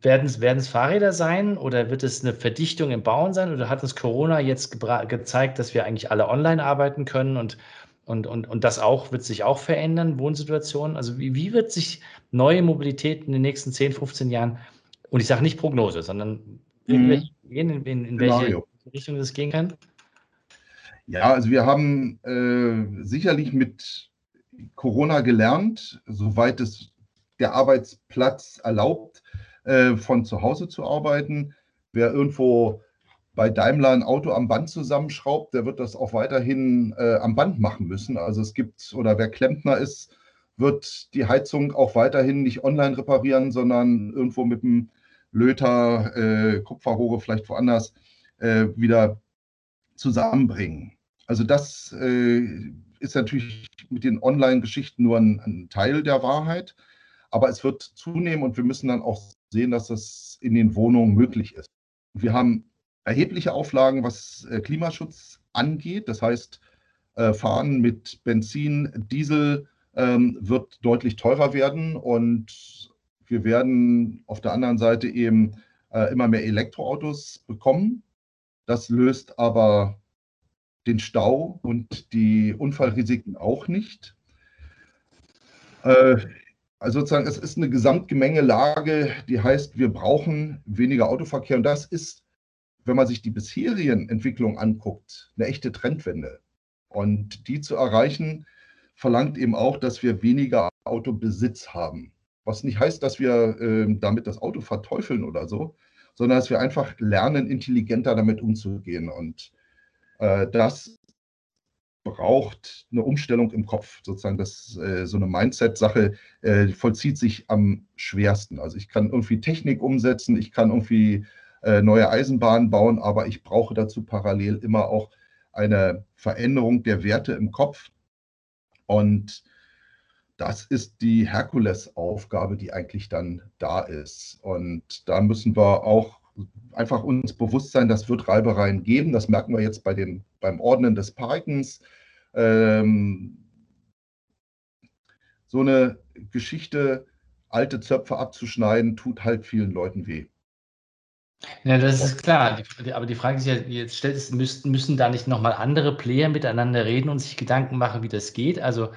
werden es, Fahrräder sein oder wird es eine Verdichtung im Bauen sein oder hat uns Corona jetzt gezeigt, dass wir eigentlich alle online arbeiten können und, und, und, und das auch, wird sich auch verändern, Wohnsituationen? Also wie, wie wird sich neue Mobilität in den nächsten 10, 15 Jahren, und ich sage nicht Prognose, sondern irgendwelche mhm. in, in, in welche Richtung das gehen kann? Ja, also wir haben äh, sicherlich mit Corona gelernt, soweit es der Arbeitsplatz erlaubt, äh, von zu Hause zu arbeiten. Wer irgendwo bei Daimler ein Auto am Band zusammenschraubt, der wird das auch weiterhin äh, am Band machen müssen. Also es gibt, oder wer Klempner ist, wird die Heizung auch weiterhin nicht online reparieren, sondern irgendwo mit dem Löter, äh, Kupferrohre vielleicht woanders äh, wieder zusammenbringen. Also das äh, ist natürlich mit den Online-Geschichten nur ein, ein, Teil der Wahrheit. Aber es wird zunehmen und wir müssen dann auch sehen, dass das in den Wohnungen möglich ist. Wir haben erhebliche Auflagen, was äh, Klimaschutz angeht. Das heißt, äh, Fahren mit Benzin, Diesel ähm, wird deutlich teurer werden und wir werden auf der anderen Seite eben äh, immer mehr Elektroautos bekommen. Das löst aber den Stau und die Unfallrisiken auch nicht. Also sozusagen, es ist eine Gesamtgemengelage, die heißt, wir brauchen weniger Autoverkehr. Und das ist, wenn man sich die bisherigen Entwicklungen anguckt, eine echte Trendwende. Und die zu erreichen, verlangt eben auch, dass wir weniger Autobesitz haben. Was nicht heißt, dass wir äh, damit das Auto verteufeln oder so, sondern dass wir einfach lernen, intelligenter damit umzugehen. Und äh, das braucht eine Umstellung im Kopf. Sozusagen, das, äh, so eine Mindset-Sache äh, vollzieht sich am schwersten. Also ich kann irgendwie Technik umsetzen, ich kann irgendwie äh, neue Eisenbahnen bauen, aber ich brauche dazu parallel immer auch eine Veränderung der Werte im Kopf. Und das ist die Herkulesaufgabe, die eigentlich dann da ist. Und da müssen wir auch einfach uns bewusst sein, das wird Reibereien geben. Das merken wir jetzt bei den, beim Ordnen des Parkens. Ähm, so eine Geschichte, alte Zöpfe abzuschneiden, tut halt vielen Leuten weh. Ja, das ist klar. Aber die Frage ist ja, jetzt stellt es, müssen, müssen da nicht nochmal andere Player miteinander reden und sich Gedanken machen, wie das geht? Also,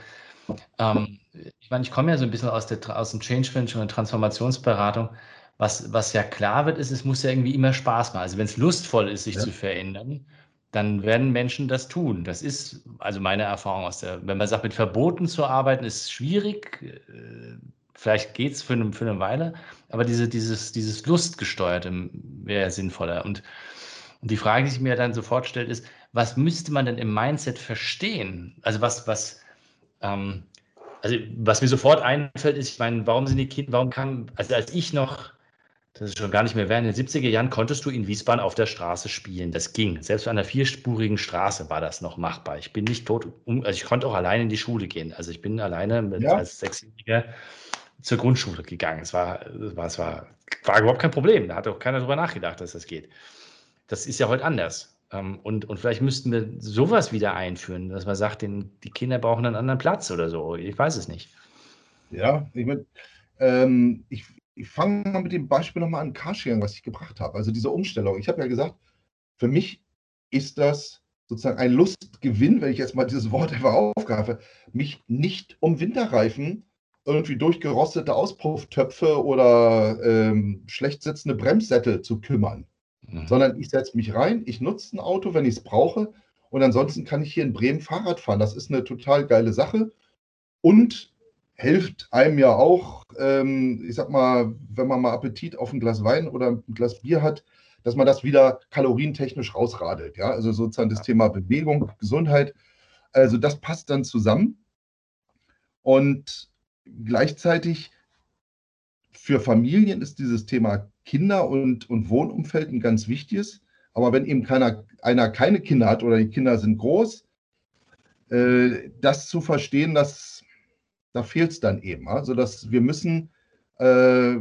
ähm, ich meine, ich komme ja so ein bisschen aus, der, aus dem Change Management und Transformationsberatung. Was, was ja klar wird, ist, es muss ja irgendwie immer Spaß machen. Also, wenn es lustvoll ist, sich ja. zu verändern, dann werden Menschen das tun. Das ist also meine Erfahrung aus der, wenn man sagt, mit Verboten zu arbeiten, ist schwierig. Äh, vielleicht geht es für, eine, für eine Weile, aber diese, dieses, dieses Lustgesteuerte wäre sinnvoller. Und, und die Frage, die sich mir dann sofort stellt, ist, was müsste man denn im Mindset verstehen? Also was, was, ähm, also was mir sofort einfällt, ist, ich meine, warum sind die Kinder, warum kam, also als ich noch das ist schon gar nicht mehr während den 70er Jahren, konntest du in Wiesbaden auf der Straße spielen. Das ging. Selbst an einer vierspurigen Straße war das noch machbar. Ich bin nicht tot, also ich konnte auch alleine in die Schule gehen. Also ich bin alleine mit, ja. als Sechsjähriger zur Grundschule gegangen. Es war, es war, es war, war überhaupt kein Problem. Da hat auch keiner drüber nachgedacht, dass das geht. Das ist ja heute anders. Ähm, und, und vielleicht müssten wir sowas wieder einführen, dass man sagt, den, die Kinder brauchen einen anderen Platz oder so. Ich weiß es nicht. Ja, ich meine, ähm, ich, ich fange mal mit dem Beispiel nochmal an Carsharing, was ich gebracht habe. Also diese Umstellung. Ich habe ja gesagt, für mich ist das sozusagen ein Lustgewinn, wenn ich jetzt mal dieses Wort einfach aufgreife, mich nicht um Winterreifen irgendwie durchgerostete Auspufftöpfe oder ähm, schlecht sitzende Bremssättel zu kümmern, mhm. sondern ich setze mich rein, ich nutze ein Auto, wenn ich es brauche und ansonsten kann ich hier in Bremen Fahrrad fahren. Das ist eine total geile Sache und hilft einem ja auch, ähm, ich sag mal, wenn man mal Appetit auf ein Glas Wein oder ein Glas Bier hat, dass man das wieder kalorientechnisch rausradelt. Ja, also sozusagen das Thema Bewegung, Gesundheit. Also das passt dann zusammen. Und gleichzeitig für Familien ist dieses Thema Kinder und, und Wohnumfeld ein ganz wichtiges. Aber wenn eben keiner, einer keine Kinder hat oder die Kinder sind groß, äh, das zu verstehen, dass, da fehlt es dann eben. Also dass wir müssen äh,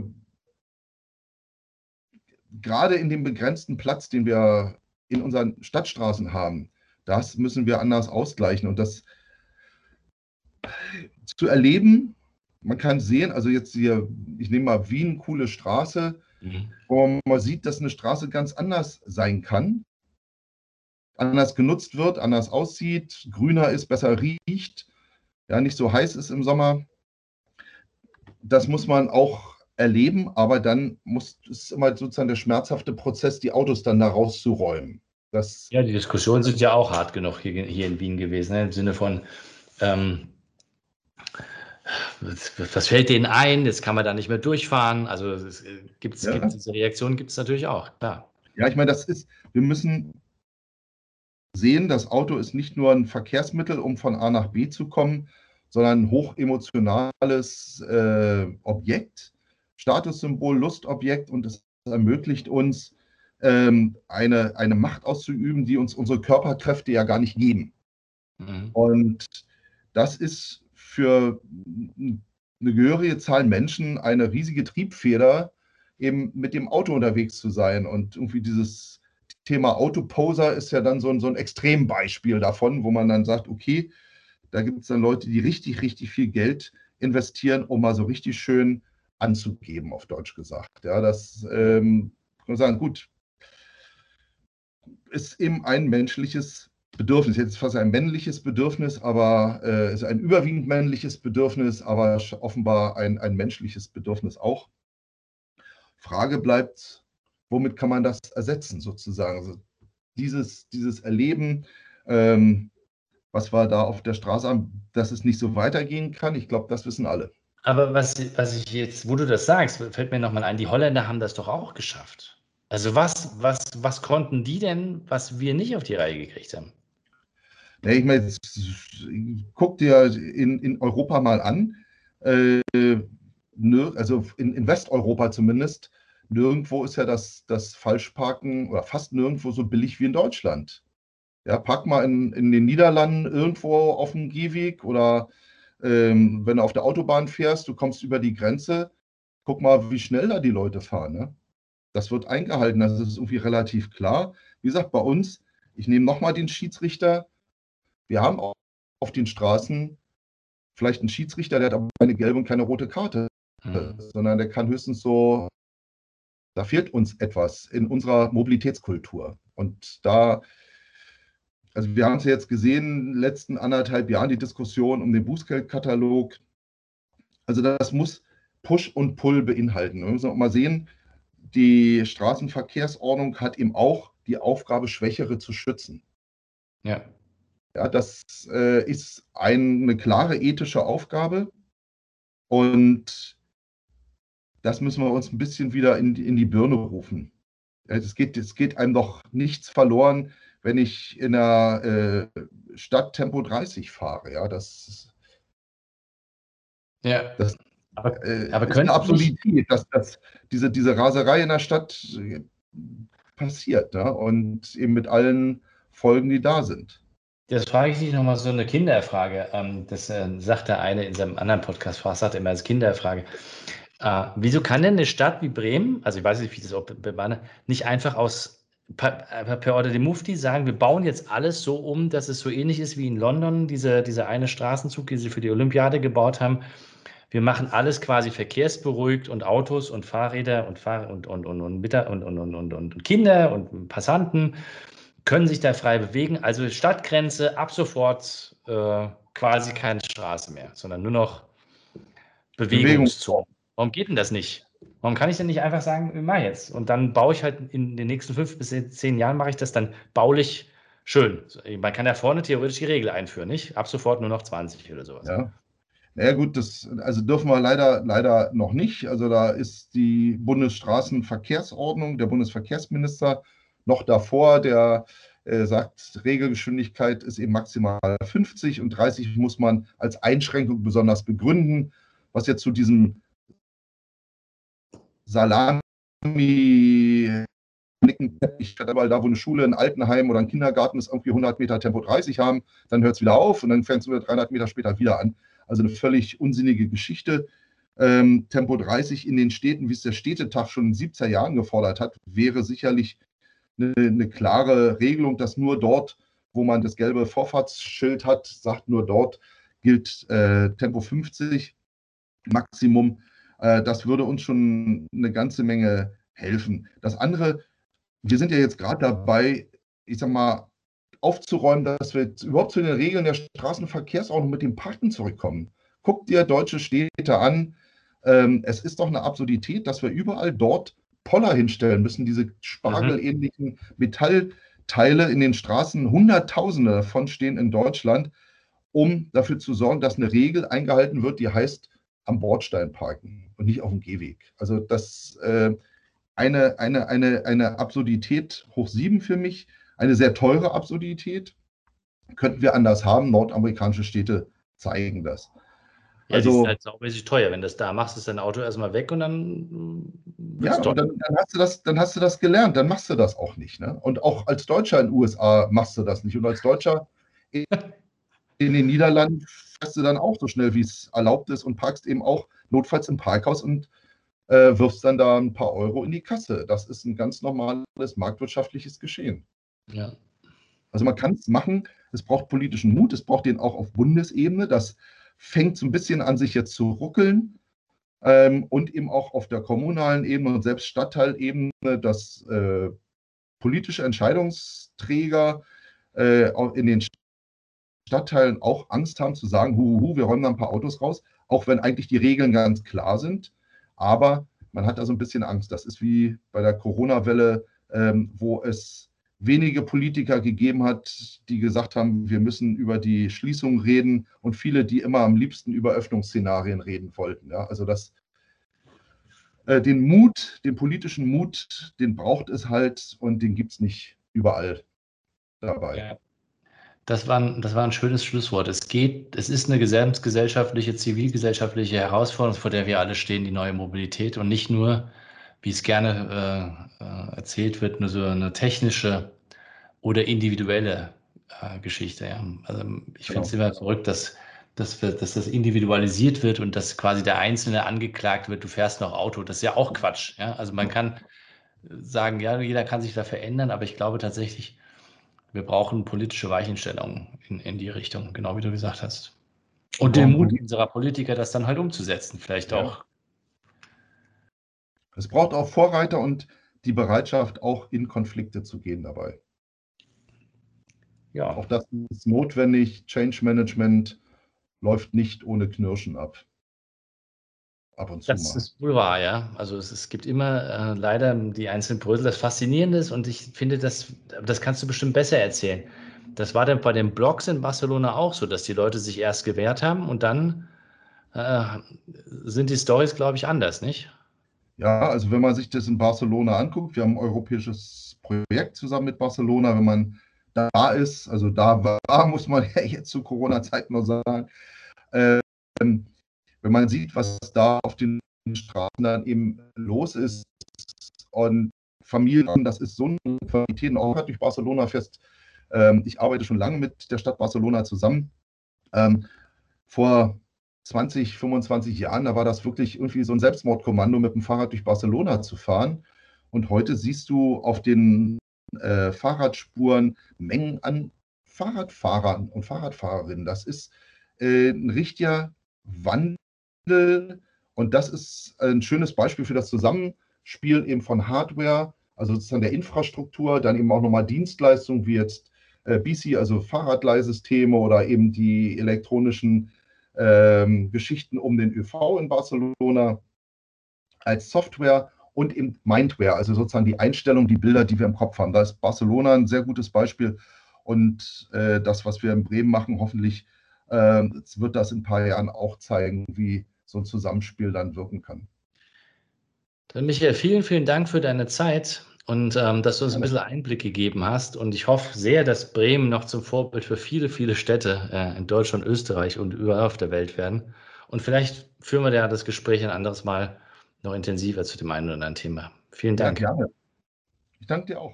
gerade in dem begrenzten Platz, den wir in unseren Stadtstraßen haben, das müssen wir anders ausgleichen. Und das zu erleben, man kann sehen, also jetzt hier, ich nehme mal Wien, coole Straße, mhm. wo man sieht, dass eine Straße ganz anders sein kann, anders genutzt wird, anders aussieht, grüner ist, besser riecht, ja, nicht so heiß ist im Sommer. Das muss man auch erleben, aber dann muss es immer sozusagen der schmerzhafte Prozess, die Autos dann da rauszuräumen. Das ja, die Diskussionen sind ja auch hart genug hier, hier in Wien gewesen, ne? im Sinne von, ähm, was fällt denen ein? Jetzt kann man da nicht mehr durchfahren. Also es äh, gibt's, ja. gibt's diese Reaktion gibt es natürlich auch, klar. Ja, ich meine, das ist, wir müssen sehen, das Auto ist nicht nur ein Verkehrsmittel, um von A nach B zu kommen, sondern ein hochemotionales äh, Objekt, Statussymbol, Lustobjekt und es ermöglicht uns, ähm, eine, eine Macht auszuüben, die uns unsere Körperkräfte ja gar nicht geben. Mhm. Und das ist für eine gehörige Zahl Menschen eine riesige Triebfeder, eben mit dem Auto unterwegs zu sein. Und irgendwie dieses Thema Autoposer ist ja dann so ein, so ein Extrembeispiel davon, wo man dann sagt, okay, da gibt es dann Leute, die richtig, richtig viel Geld investieren, um mal so richtig schön anzugeben, auf Deutsch gesagt. Ja, das ähm, kann man sagen, gut, ist eben ein menschliches Bedürfnis. Jetzt fast ein männliches Bedürfnis, aber äh, ist ein überwiegend männliches Bedürfnis, aber offenbar ein, ein menschliches Bedürfnis auch. Frage bleibt, womit kann man das ersetzen, sozusagen? Also dieses, dieses Erleben, ähm, was war da auf der Straße, dass es nicht so weitergehen kann, ich glaube, das wissen alle. Aber was, was ich jetzt, wo du das sagst, fällt mir nochmal ein, die Holländer haben das doch auch geschafft. Also was, was, was konnten die denn, was wir nicht auf die Reihe gekriegt haben? Ja, ich meine, guck dir in, in Europa mal an, äh, also in, in, Westeuropa zumindest, nirgendwo ist ja das, das Falschparken oder fast nirgendwo so billig wie in Deutschland. Ja, park mal in, in den Niederlanden irgendwo auf dem Gehweg oder ähm, wenn du auf der Autobahn fährst, du kommst über die Grenze, guck mal, wie schnell da die Leute fahren. Ne? Das wird eingehalten, das ist irgendwie relativ klar. Wie gesagt, bei uns, ich nehme nochmal den Schiedsrichter, wir haben auch auf den Straßen vielleicht einen Schiedsrichter, der hat aber keine gelbe und keine rote Karte, mhm. sondern der kann höchstens so, da fehlt uns etwas in unserer Mobilitätskultur. Und da, also wir haben es jetzt gesehen, in den letzten anderthalb Jahren die Diskussion um den Bußgeldkatalog. Also das muss Push und Pull beinhalten. Wir müssen auch mal sehen, die Straßenverkehrsordnung hat eben auch die Aufgabe, Schwächere zu schützen. Ja. Ja, das äh, ist ein, eine klare ethische Aufgabe und das müssen wir uns ein bisschen wieder in, in die Birne rufen. Es geht, es geht einem doch nichts verloren, wenn ich in der äh, Stadt Tempo 30 fahre. Ja, das, ja. das aber, äh, aber ist eine Absurdität, dass, dass diese, diese Raserei in der Stadt äh, passiert ja, und eben mit allen Folgen, die da sind. Das frage ich dich nochmal so eine Kinderfrage. Ähm, das äh, sagt der eine in seinem anderen Podcast, sagt immer als Kinderfrage. Äh, wieso kann denn eine Stadt wie Bremen, also ich weiß nicht, wie das auch bemanne, nicht einfach aus per, äh, per Order de Mufti sagen, wir bauen jetzt alles so um, dass es so ähnlich ist wie in London, diese, dieser eine Straßenzug, den sie für die Olympiade gebaut haben. Wir machen alles quasi verkehrsberuhigt und Autos und Fahrräder und Fahr und, und, und, und, und, und, und, und Kinder und Passanten können sich da frei bewegen. Also Stadtgrenze ab sofort äh, quasi keine Straße mehr, sondern nur noch Bewegungszone. Warum geht denn das nicht? Warum kann ich denn nicht einfach sagen, ich mache jetzt? Und dann baue ich halt in den nächsten fünf bis zehn Jahren mache ich das dann baulich schön. Man kann ja vorne theoretisch die Regel einführen, nicht? Ab sofort nur noch 20 oder sowas. Ja. Naja gut, das also dürfen wir leider, leider noch nicht. Also da ist die Bundesstraßenverkehrsordnung, der Bundesverkehrsminister noch davor, der äh, sagt, Regelgeschwindigkeit ist eben maximal 50 und 30 muss man als Einschränkung besonders begründen, was jetzt zu diesem Salami ich weil da, wo eine Schule, ein Altenheim oder ein Kindergarten ist, irgendwie 100 Meter Tempo 30 haben, dann hört es wieder auf und dann fängt es wieder 300 Meter später wieder an. Also eine völlig unsinnige Geschichte. Ähm, Tempo 30 in den Städten, wie es der Städtetag schon in den 70er Jahren gefordert hat, wäre sicherlich eine, eine klare Regelung, dass nur dort, wo man das gelbe Vorfahrtsschild hat, sagt nur dort gilt äh, Tempo 50 Maximum. Äh, das würde uns schon eine ganze Menge helfen. Das andere, wir sind ja jetzt gerade dabei, ich sag mal, aufzuräumen, dass wir überhaupt zu den Regeln der Straßenverkehrsordnung mit dem Parken zurückkommen. Guck dir deutsche Städte an. Ähm, es ist doch eine Absurdität, dass wir überall dort Poller hinstellen müssen, diese spargelähnlichen Metallteile in den Straßen. Hunderttausende davon stehen in Deutschland, um dafür zu sorgen, dass eine Regel eingehalten wird, die heißt am Bordstein parken und nicht auf dem Gehweg. Also das äh, eine, eine, eine, eine Absurdität hoch sieben für mich, eine sehr teure Absurdität. Könnten wir anders haben. Nordamerikanische Städte zeigen das. Ja, also, die sind halt saumäßig teuer. Wenn du das da machst, ist dein Auto erstmal weg und dann. Ja, und dann, dann, hast du das, dann hast du das gelernt, dann machst du das auch nicht. Ne? Und auch als Deutscher in den USA machst du das nicht. Und als Deutscher in, in den Niederlanden fährst du dann auch so schnell, wie es erlaubt ist und parkst eben auch notfalls im Parkhaus und äh, wirfst dann da ein paar Euro in die Kasse. Das ist ein ganz normales marktwirtschaftliches Geschehen. Ja. Also man kann es machen, es braucht politischen Mut, es braucht den auch auf Bundesebene. Das fängt so ein bisschen an, sich jetzt zu ruckeln. Ähm, und eben auch auf der kommunalen Ebene und selbst Stadtteilebene, dass äh, politische Entscheidungsträger äh, in den Stadtteilen auch Angst haben zu sagen, hu, hu, wir räumen da ein paar Autos raus, auch wenn eigentlich die Regeln ganz klar sind. Aber man hat da so ein bisschen Angst. Das ist wie bei der Corona-Welle, ähm, wo es wenige Politiker gegeben hat, die gesagt haben, wir müssen über die Schließung reden und viele, die immer am liebsten über Öffnungsszenarien reden wollten. Ja? Also das, äh, den Mut, den politischen Mut, den braucht es halt und den gibt es nicht überall dabei. Ja. Das war, ein, das war ein schönes Schlusswort. Es geht, es ist eine gesamtgesellschaftliche, zivilgesellschaftliche Herausforderung, vor der wir alle stehen, die neue Mobilität und nicht nur, wie es gerne äh, äh, erzählt wird, nur so eine technische oder individuelle äh, Geschichte. Ja. Also ich finde es genau. immer verrückt, dass, dass, wir, dass das individualisiert wird und dass quasi der Einzelne angeklagt wird, du fährst noch Auto. Das ist ja auch Quatsch. Ja. Also man kann sagen, ja, jeder kann sich da verändern, aber ich glaube tatsächlich, wir brauchen politische Weichenstellungen in, in die Richtung, genau wie du gesagt hast. Und den Mut unserer Politiker, das dann halt umzusetzen, vielleicht ja. auch. Es braucht auch Vorreiter und die Bereitschaft, auch in Konflikte zu gehen dabei. Ja. Auch das ist notwendig. Change Management läuft nicht ohne Knirschen ab ab und zu das mal. Das ist wohl wahr, ja. Also es, es gibt immer äh, leider die einzelnen Brösel. Das Faszinierende ist, und ich finde, das, das kannst du bestimmt besser erzählen. Das war dann bei den Blogs in Barcelona auch so, dass die Leute sich erst gewehrt haben und dann äh, sind die Stories, glaube ich, anders, nicht? Ja, also wenn man sich das in Barcelona anguckt, wir haben ein europäisches Projekt zusammen mit Barcelona, wenn man da ist, also da war, muss man ja jetzt zu Corona-Zeiten noch sagen, ähm, wenn man sieht, was da auf den Straßen dann eben los ist und Familien, das ist so eine Qualität, auch gerade durch Barcelona fest. Ähm, ich arbeite schon lange mit der Stadt Barcelona zusammen. Ähm, vor 20, 25 Jahren, da war das wirklich irgendwie so ein Selbstmordkommando, mit dem Fahrrad durch Barcelona zu fahren. Und heute siehst du auf den äh, Fahrradspuren Mengen an Fahrradfahrern und Fahrradfahrerinnen. Das ist äh, ein richtiger Wandel und das ist ein schönes Beispiel für das Zusammenspiel eben von Hardware, also sozusagen der Infrastruktur, dann eben auch nochmal Dienstleistungen wie jetzt äh, BC, also Fahrradleihsysteme oder eben die elektronischen ähm, Geschichten um den ÖV in Barcelona als Software und im Mindware, also sozusagen die Einstellung, die Bilder, die wir im Kopf haben. Da ist Barcelona ein sehr gutes Beispiel und äh, das, was wir in Bremen machen, hoffentlich äh, wird das in ein paar Jahren auch zeigen, wie so ein Zusammenspiel dann wirken kann. Dann Michael, vielen, vielen Dank für deine Zeit und ähm, dass du uns ein bisschen Einblick gegeben hast. Und ich hoffe sehr, dass Bremen noch zum Vorbild für viele, viele Städte äh, in Deutschland, Österreich und überall auf der Welt werden. Und vielleicht führen wir ja das Gespräch ein anderes Mal noch intensiver zu dem einen oder anderen Thema. Vielen Dank. Ja, gerne. Ich danke dir auch.